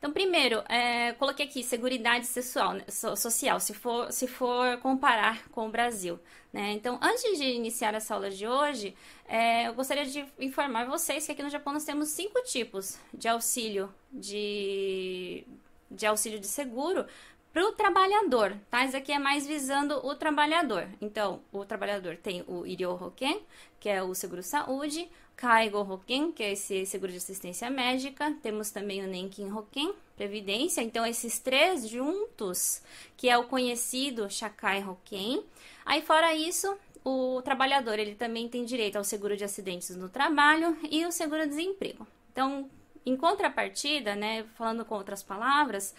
Então, primeiro, é, coloquei aqui seguridade sexual, né, so, social, se for, se for comparar com o Brasil. Né? Então, antes de iniciar essa aula de hoje, é, eu gostaria de informar vocês que aqui no Japão nós temos cinco tipos de auxílio de, de auxílio de seguro para o trabalhador, tá? Isso aqui é mais visando o trabalhador. Então, o trabalhador tem o Hoken, que é o seguro-saúde, Kaigo Hoken, que é esse seguro de assistência médica, temos também o Nenkin Hoken, previdência. Então, esses três juntos, que é o conhecido Shakai Hoken. Aí, fora isso, o trabalhador, ele também tem direito ao seguro de acidentes no trabalho e o seguro-desemprego. Então, em contrapartida, né, falando com outras palavras,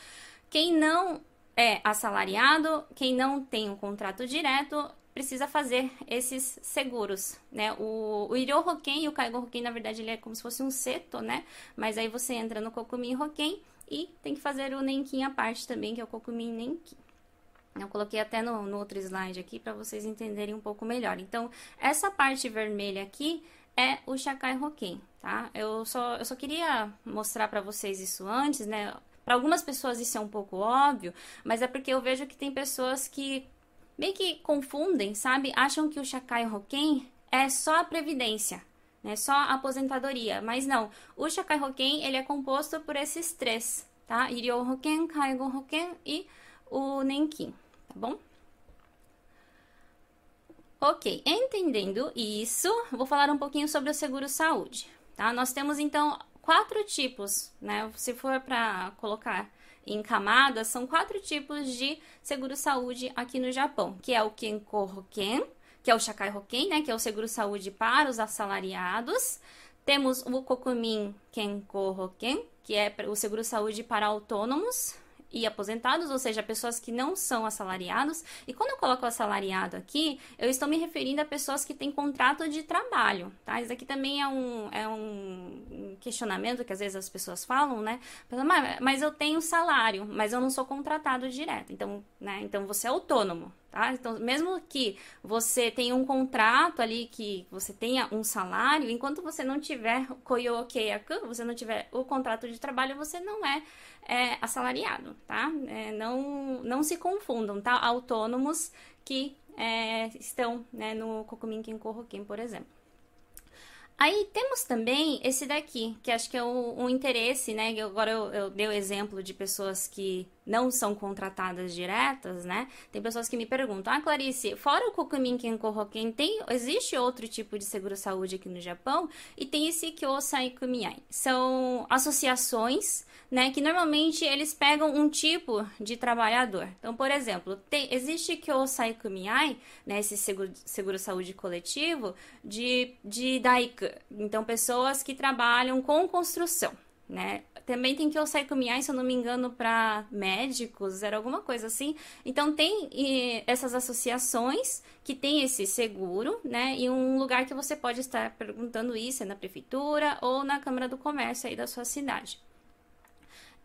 quem não é assalariado, quem não tem um contrato direto, precisa fazer esses seguros, né? O, o Iryo Hoken e o Kaigo Hoken, na verdade, ele é como se fosse um seto, né? Mas aí você entra no Kokumi Hoken e tem que fazer o Nenkin à parte também, que é o Kokumi Nenkin. Eu coloquei até no, no outro slide aqui para vocês entenderem um pouco melhor. Então, essa parte vermelha aqui é o Shakai Hoken, tá? Eu só, eu só queria mostrar para vocês isso antes, né? Para algumas pessoas isso é um pouco óbvio, mas é porque eu vejo que tem pessoas que meio que confundem, sabe? Acham que o Shakai Hoken é só a previdência, né? Só a aposentadoria, mas não. O Shakai Hoken, ele é composto por esses três, tá? Irio Hoken, Kaigo Hoken e o Nenkin, tá bom? Ok, entendendo isso, vou falar um pouquinho sobre o seguro saúde, tá? Nós temos então quatro tipos, né? Se for para colocar em camadas, são quatro tipos de seguro-saúde aqui no Japão, que é o Kenko Hoken, que é o Shakai Hoken, né? Que é o seguro-saúde para os assalariados. Temos o Kokumin Kenko Hoken, que é o seguro-saúde para autônomos e aposentados, ou seja, pessoas que não são assalariados. E quando eu coloco assalariado aqui, eu estou me referindo a pessoas que têm contrato de trabalho, tá? Isso aqui também é um, é um questionamento que às vezes as pessoas falam, né? Mas eu tenho salário, mas eu não sou contratado direto. Então, né? Então você é autônomo, Tá? Então, mesmo que você tenha um contrato ali, que você tenha um salário, enquanto você não tiver koyokeyaku, você não tiver o contrato de trabalho, você não é, é assalariado, tá? É, não, não se confundam, tá? Autônomos que é, estão né, no Kokumin Kenko por exemplo. Aí temos também esse daqui, que acho que é o interesse, né? Agora eu, eu dei o exemplo de pessoas que não são contratadas diretas, né? Tem pessoas que me perguntam: "Ah, Clarice, fora o Kokumin Kenko Hoken, tem existe outro tipo de seguro-saúde aqui no Japão?" E tem esse Kyosai Kumiai. São associações né, que normalmente eles pegam um tipo de trabalhador. Então, por exemplo, tem, existe Kyosai Kumiai, né, esse seguro, seguro coletivo, de, de Daiku. Então, pessoas que trabalham com construção, né? Também tem Kyosai Kumiai, se eu não me engano, para médicos, era alguma coisa assim. Então, tem e, essas associações que tem esse seguro, né? E um lugar que você pode estar perguntando isso é na prefeitura ou na Câmara do Comércio aí da sua cidade.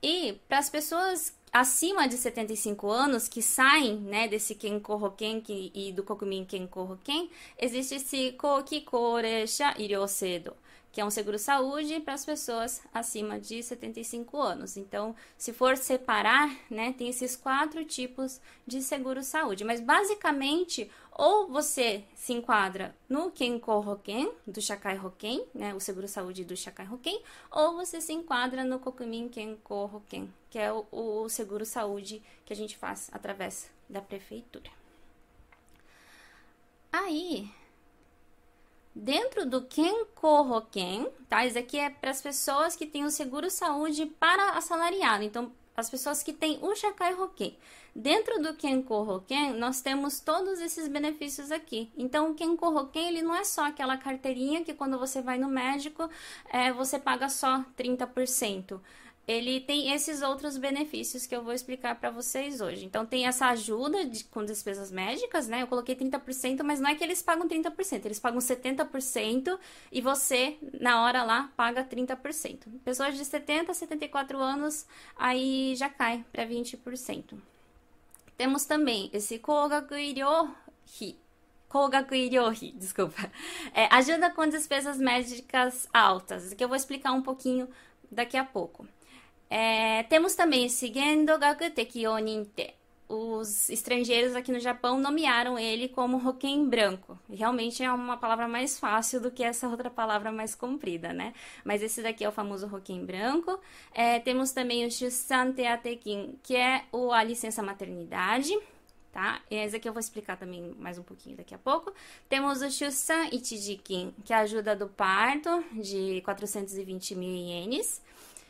E para as pessoas acima de 75 anos que saem né, desse Kenko Hoken e do Kokumin Kenko Hoken, existe esse Koki Koresha Iryosedo, que é um seguro-saúde para as pessoas acima de 75 anos. Então, se for separar, né, tem esses quatro tipos de seguro-saúde. Mas, basicamente, ou você se enquadra no Kenko Hoken, do Shakai Hoken, né, o seguro-saúde do Shakai Hoken, ou você se enquadra no Kokumin Kenko Hoken, que é o, o seguro-saúde que a gente faz através da prefeitura. Aí, Dentro do Kenko Hoken, tá? Isso aqui é para as pessoas que têm o seguro saúde para assalariado. Então, as pessoas que têm o Shakai Hoken. Dentro do Kenko Hoken, nós temos todos esses benefícios aqui. Então, o Kenko Hoken, ele não é só aquela carteirinha que quando você vai no médico, é, você paga só 30% ele tem esses outros benefícios que eu vou explicar para vocês hoje. Então, tem essa ajuda de, com despesas médicas, né? Eu coloquei 30%, mas não é que eles pagam 30%, eles pagam 70% e você, na hora lá, paga 30%. Pessoas de 70 a 74 anos, aí já cai para 20%. Temos também esse Kogaku Iryohi, Kogaku Iryohi, desculpa. É, ajuda com despesas médicas altas, que eu vou explicar um pouquinho daqui a pouco. É, temos também esse Gendo Gaku Tekyo Ninte. Os estrangeiros aqui no Japão nomearam ele como Hoken branco. Realmente é uma palavra mais fácil do que essa outra palavra mais comprida, né? Mas esse daqui é o famoso Hoken branco. É, temos também o Shusan Teatekin, que é o, a licença maternidade tá? Esse aqui eu vou explicar também mais um pouquinho daqui a pouco. Temos o Shusan Ichijikin, que é a ajuda do parto, de 420 mil ienes.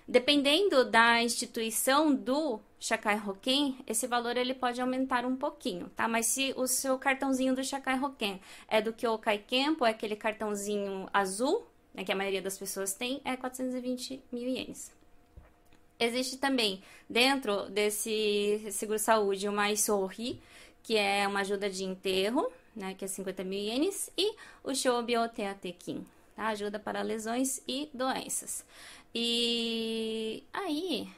Dependendo da instituição do Shakai Hoken, esse valor ele pode aumentar um pouquinho, tá? Mas se o seu cartãozinho do Shakai Hoken é do Kyokai Kempo, é aquele cartãozinho azul, né, que a maioria das pessoas tem, é 420 mil ienes. Existe também, dentro desse seguro-saúde, o Maisori, que é uma ajuda de enterro, né, que é 50 mil ienes, e o Shobyo Teatekin, tá? ajuda para lesões e doenças. E aí,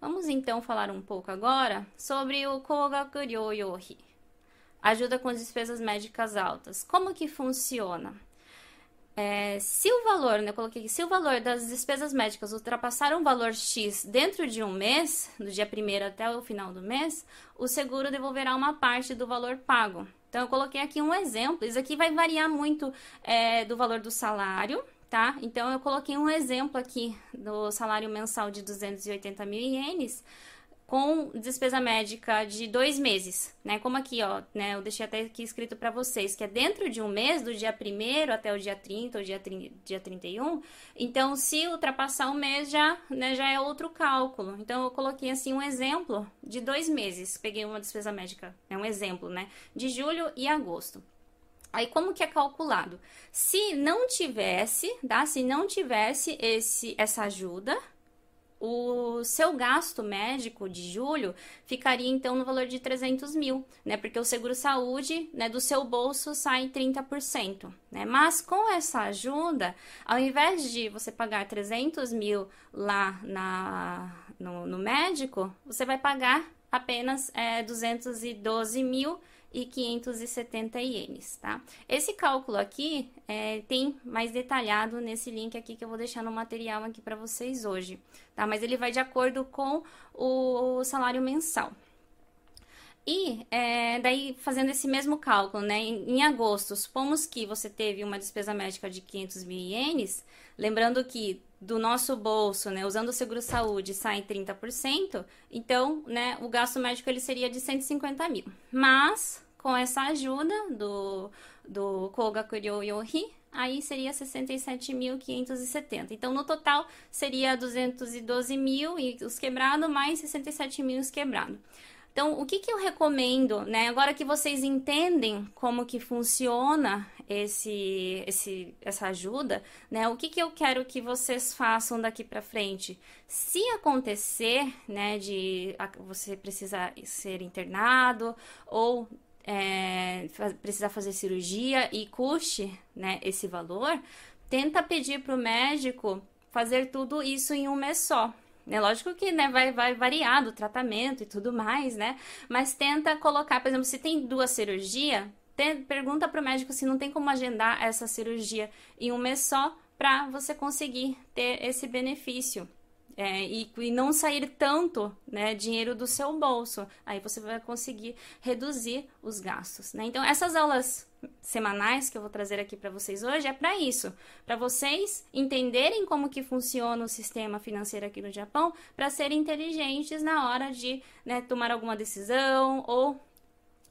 vamos então falar um pouco agora sobre o Kogaku Ryoyohi, ajuda com despesas médicas altas. Como que funciona? É, se o valor, né, eu coloquei aqui, se o valor das despesas médicas ultrapassar um valor X dentro de um mês, do dia 1 até o final do mês, o seguro devolverá uma parte do valor pago. Então, eu coloquei aqui um exemplo. Isso aqui vai variar muito é, do valor do salário, tá? Então, eu coloquei um exemplo aqui do salário mensal de 280 mil ienes com despesa médica de dois meses, né? Como aqui, ó, né? Eu deixei até aqui escrito para vocês, que é dentro de um mês, do dia 1 até o dia 30 ou dia, 30, dia 31. Então, se ultrapassar um mês, já, né, já é outro cálculo. Então, eu coloquei, assim, um exemplo de dois meses. Peguei uma despesa médica, é um exemplo, né? De julho e agosto. Aí como que é calculado? Se não tivesse, tá? Se não tivesse esse essa ajuda, o seu gasto médico de julho ficaria então no valor de 300 mil, né? Porque o seguro saúde, né, do seu bolso sai 30%, né? Mas com essa ajuda, ao invés de você pagar 300 mil lá na, no, no médico, você vai pagar apenas é, 212 mil e 570 ienes, tá? Esse cálculo aqui é, tem mais detalhado nesse link aqui que eu vou deixar no material aqui para vocês hoje, tá? Mas ele vai de acordo com o salário mensal. E é, daí, fazendo esse mesmo cálculo, né, em, em, agosto, supomos que você teve uma despesa médica de 500 mil ienes, lembrando que do nosso bolso, né, usando o seguro-saúde, sai 30%, então, né, o gasto médico ele seria de 150 mil. Mas, com essa ajuda do, do Kogakuryo Yohi, aí seria 67.570. Então, no total, seria 212 mil e os quebrados, mais 67 mil os quebrados. Então, o que, que eu recomendo, né? Agora que vocês entendem como que funciona esse, esse, essa ajuda, né? O que, que eu quero que vocês façam daqui para frente? Se acontecer, né, de você precisar ser internado ou é, precisar fazer cirurgia e custe, né, esse valor, tenta pedir para o médico fazer tudo isso em um mês só. É lógico que né, vai, vai variar do tratamento e tudo mais, né? Mas tenta colocar, por exemplo, se tem duas cirurgias, pergunta para o médico se não tem como agendar essa cirurgia em um mês só para você conseguir ter esse benefício. É, e, e, não sair tanto né, dinheiro do seu bolso. Aí você vai conseguir reduzir os gastos. Né? Então, essas aulas semanais que eu vou trazer aqui para vocês hoje é para isso, para vocês entenderem como que funciona o sistema financeiro aqui no Japão, para serem inteligentes na hora de né, tomar alguma decisão ou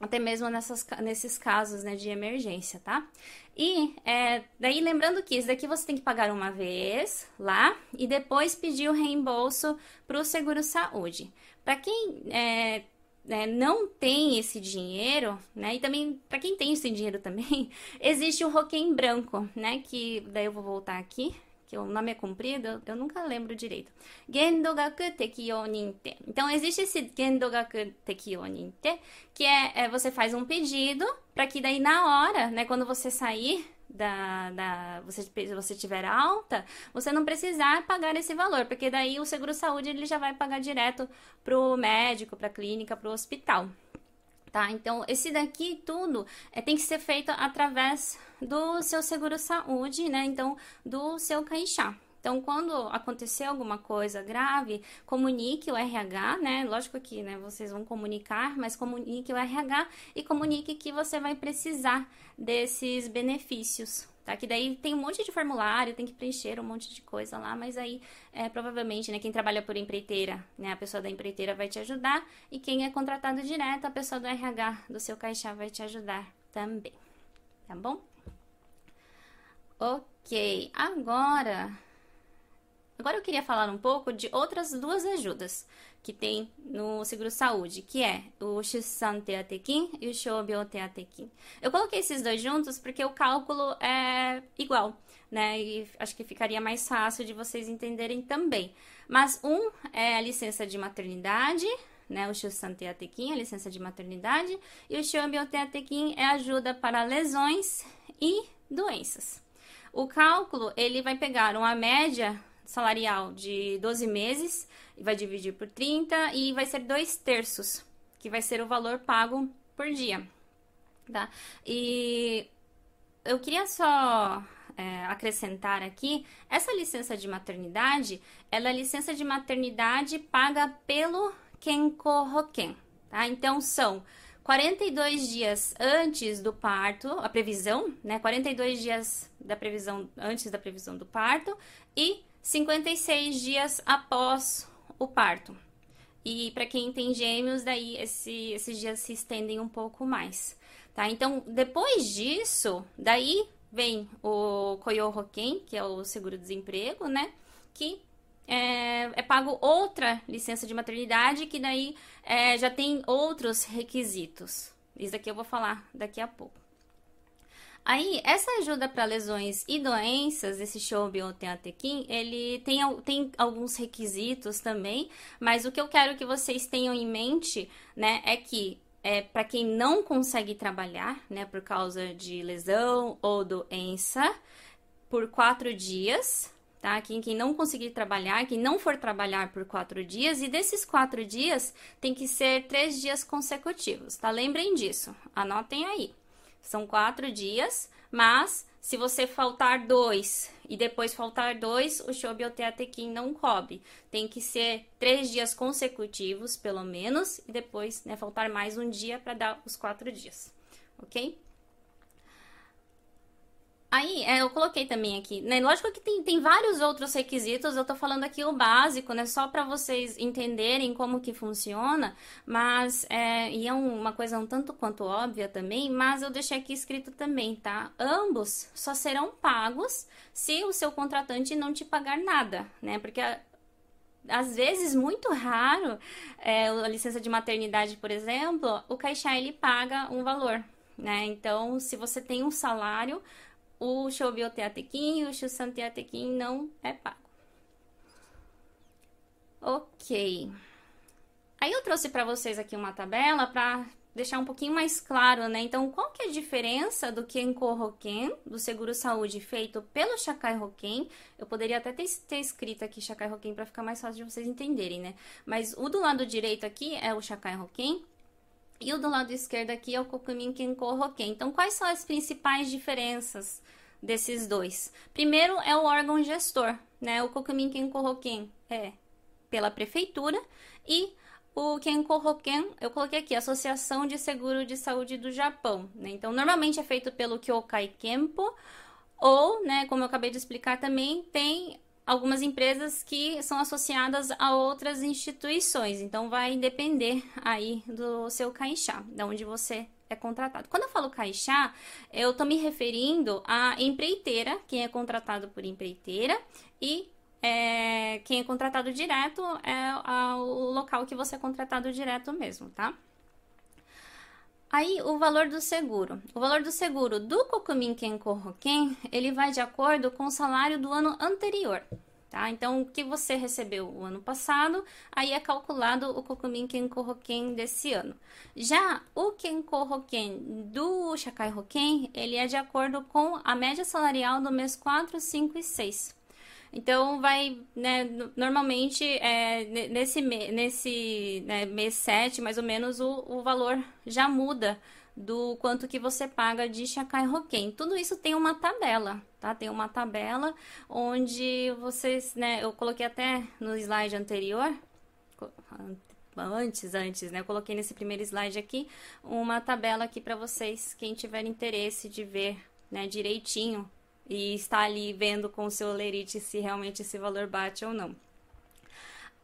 até mesmo nessas, nesses casos né, de emergência, tá? E é, daí lembrando que isso daqui você tem que pagar uma vez lá e depois pedir o reembolso para o seguro saúde. Para quem é, é, não tem esse dinheiro, né? E também para quem tem esse dinheiro também, existe o Roquem branco, né? Que daí eu vou voltar aqui que o nome é comprido, eu nunca lembro direito. Gendogaku Tekyo Ninte. Então, existe esse Gendogaku Tekyo Ninte, que é, é você faz um pedido para que daí na hora, né, quando você sair da, da você, você tiver alta, você não precisar pagar esse valor, porque daí o seguro saúde ele já vai pagar direto pro médico, pra clínica, pro hospital. Tá? Então, esse daqui tudo é, tem que ser feito através do seu seguro saúde, né? Então, do seu caixá. Então, quando acontecer alguma coisa grave, comunique o RH, né? Lógico que né, vocês vão comunicar, mas comunique o RH e comunique que você vai precisar desses benefícios, tá? Que daí tem um monte de formulário, tem que preencher um monte de coisa lá, mas aí é, provavelmente, né, quem trabalha por empreiteira, né, a pessoa da empreiteira vai te ajudar e quem é contratado direto, a pessoa do RH do seu caixa vai te ajudar também, tá bom? Ok, agora Agora eu queria falar um pouco de outras duas ajudas que tem no seguro saúde, que é o Shisan Teatekin e o Shobyo Teatekin. Eu coloquei esses dois juntos porque o cálculo é igual, né? E acho que ficaria mais fácil de vocês entenderem também. Mas um é a licença de maternidade, né? O Shisan Teatekin, a licença de maternidade, e o Shobyo Teatekin é ajuda para lesões e doenças. O cálculo, ele vai pegar uma média salarial de 12 meses, vai dividir por 30 e vai ser dois terços, que vai ser o valor pago por dia. Tá? E eu queria só é, acrescentar aqui, essa licença de maternidade, ela é licença de maternidade paga pelo Kenko Hoken, tá? Então, são 42 dias antes do parto, a previsão, né? 42 dias da previsão, antes da previsão do parto e 56 dias após o parto. E para quem tem gêmeos, daí esse, esses dias se estendem um pouco mais, tá? Então, depois disso, daí vem o Koyohoken, que é o seguro-desemprego, né? Que é, é, pago outra licença de maternidade, que daí é, já tem outros requisitos. Isso aqui eu vou falar daqui a pouco. Aí, essa ajuda para lesões e doenças, esse Shobi ou ele tem, tem alguns requisitos também, mas o que eu quero que vocês tenham em mente, né, é que é, para quem não consegue trabalhar, né, por causa de lesão ou doença, por quatro dias, tá? Quem, quem não conseguir trabalhar, quem não for trabalhar por quatro dias, e desses quatro dias tem que ser três dias consecutivos, tá? Lembrem disso, anotem aí. São quatro dias, mas se você faltar dois e depois faltar dois, o Shobioteatequim não cobre. Tem que ser três dias consecutivos, pelo menos, e depois né, faltar mais um dia para dar os quatro dias, ok? Aí, é, eu coloquei também aqui, né? Lógico que tem, tem vários outros requisitos, eu tô falando aqui o básico, né? Só para vocês entenderem como que funciona, mas, é, e é uma coisa um tanto quanto óbvia também, mas eu deixei aqui escrito também, tá? Ambos só serão pagos se o seu contratante não te pagar nada, né? Porque às vezes, muito raro, é, a licença de maternidade, por exemplo, o caixa ele paga um valor, né? Então, se você tem um salário, o Shobioteatequim e o Shusanteatequim não é pago. Ok. Aí eu trouxe para vocês aqui uma tabela para deixar um pouquinho mais claro, né? Então, qual que é a diferença do Kenko Hoken, do seguro saúde feito pelo Shakai Hoken? Eu poderia até ter, ter escrito aqui Shakai Hoken para ficar mais fácil de vocês entenderem, né? Mas o do lado direito aqui é o Shakai Hoken e o do lado esquerdo aqui é o Kokumin Kenko Hoken. Então, quais são as principais diferenças desses dois? Primeiro é o órgão gestor, né? O Kokumin Kenko Hoken é pela prefeitura e o Kenko Hoken, eu coloquei aqui, Associação de Seguro de Saúde do Japão, né? Então, normalmente é feito pelo Kyokai Kenpo ou, né, como eu acabei de explicar também, tem algumas empresas que são associadas a outras instituições. Então vai depender aí do seu caixá, de onde você é contratado. Quando eu falo caixá, eu estou me referindo à empreiteira, quem é contratado por empreiteira, e é, quem é contratado direto é o local que você é contratado direto mesmo, tá? Aí, o valor do seguro. O valor do seguro do Kokumin Kenko Hoken, ele vai de acordo com o salário do ano anterior, tá? Então, o que você recebeu o ano passado, aí é calculado o Kokumin Kenko Hoken desse ano. Já o Kenko Hoken do Shakai Hoken, ele é de acordo com a média salarial do mês 4, 5 e 6. Então, vai, né, normalmente, é, nesse, nesse né, mês 7, mais ou menos, o, o valor já muda do quanto que você paga de Shakai Roken. Tudo isso tem uma tabela, tá? Tem uma tabela onde vocês, né, eu coloquei até no slide anterior, antes, antes, né? Eu coloquei nesse primeiro slide aqui uma tabela aqui para vocês, quem tiver interesse de ver, né, direitinho e está ali vendo com o seu lerite se realmente esse valor bate ou não.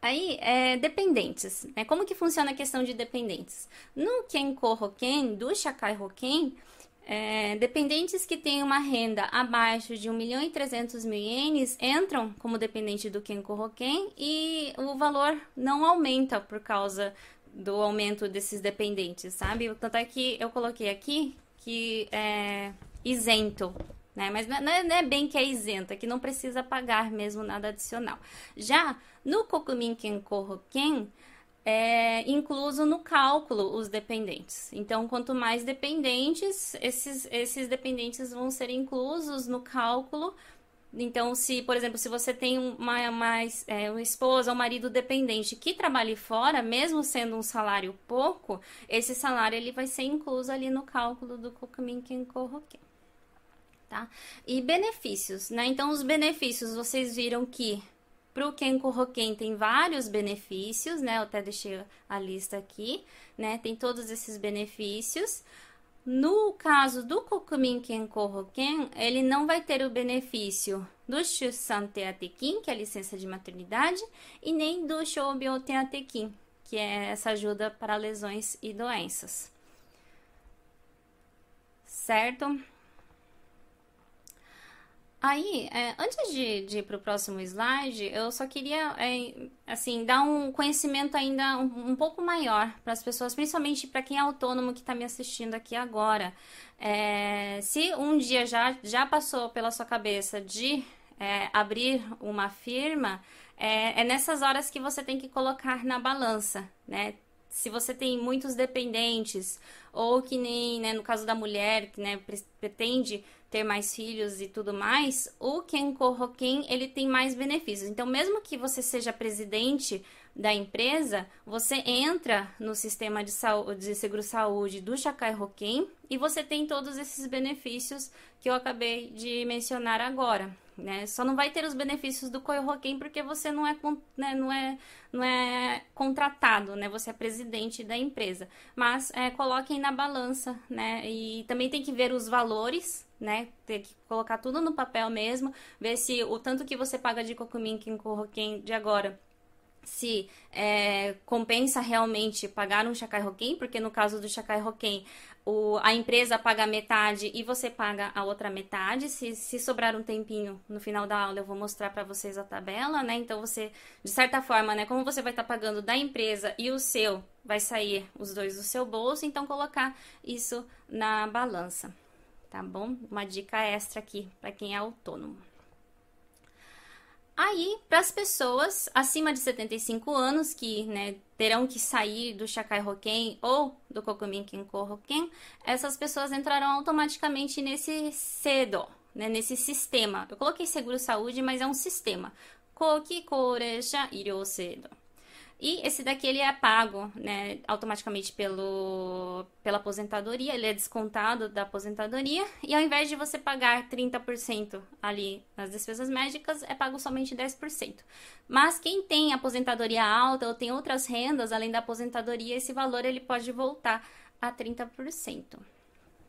Aí, é, dependentes, né? Como que funciona a questão de dependentes? No Kenko Hoken, do Shakai Hoken, é, dependentes que têm uma renda abaixo de 1 milhão e 300 mil ienes entram como dependente do Kenko Hoken e o valor não aumenta por causa do aumento desses dependentes, sabe? Tanto é que eu coloquei aqui que é isento né? Mas não é, não é, bem que é isenta, que não precisa pagar mesmo nada adicional. Já no Kokumin Kenko Hoken, é incluso no cálculo os dependentes. Então, quanto mais dependentes, esses, esses dependentes vão ser inclusos no cálculo. Então, se, por exemplo, se você tem uma, uma, é, uma esposa ou marido dependente que trabalhe fora, mesmo sendo um salário pouco, esse salário ele vai ser incluso ali no cálculo do Kokumin Kenko Hoken tá? E benefícios, né? Então, os benefícios, vocês viram que para o Kenko Hoken tem vários benefícios, né? Eu até deixei a lista aqui, né? Tem todos esses benefícios. No caso do Kokumin Kenko Hoken, ele não vai ter o benefício do Shusan Teatekin, que é a licença de maternidade, e nem do Shoubyo Teatekin, que é essa ajuda para lesões e doenças. Certo? Aí, é, antes de, de ir para o próximo slide, eu só queria, é, assim, dar um conhecimento ainda um, um pouco maior para as pessoas, principalmente para quem é autônomo que está me assistindo aqui agora. É, se um dia já, já passou pela sua cabeça de é, abrir uma firma, é, é nessas horas que você tem que colocar na balança, né? Se você tem muitos dependentes, ou que nem, né, no caso da mulher, que né, pretende ter mais filhos e tudo mais, o Kenko Hoken, ele tem mais benefícios. Então, mesmo que você seja presidente da empresa, você entra no sistema de, saúde, de seguro-saúde do Shakai Hoken e você tem todos esses benefícios que eu acabei de mencionar agora. Né? Só não vai ter os benefícios do Koyohoken porque você não é, né, não é, não é contratado, né? Você é presidente da empresa. Mas é, coloquem na balança, né? E também tem que ver os valores né? Ter que colocar tudo no papel mesmo, ver se o tanto que você paga de Kokumin Kinkohoken de agora se é, compensa realmente pagar um Shakai Hoken, porque no caso do Shakai Hoken, o, a empresa paga metade e você paga a outra metade. Se, se sobrar um tempinho no final da aula, eu vou mostrar para vocês a tabela, né? Então você, de certa forma, né, como você vai estar tá pagando da empresa e o seu vai sair os dois do seu bolso, então colocar isso na balança tá bom? Uma dica extra aqui para quem é autônomo. Aí, para as pessoas acima de 75 anos que né, terão que sair do Shakai Hoken ou do Kokumin Kinko Hoken, essas pessoas entrarão automaticamente nesse cedo, né, nesse sistema. Eu coloquei seguro saúde, mas é um sistema. Koki Koresha Iryo Cedo. E esse daqui ele é pago né, automaticamente pelo, pela aposentadoria, ele é descontado da aposentadoria, e ao invés de você pagar 30% ali nas despesas médicas, é pago somente 10%. Mas quem tem aposentadoria alta ou tem outras rendas além da aposentadoria, esse valor ele pode voltar a 30%.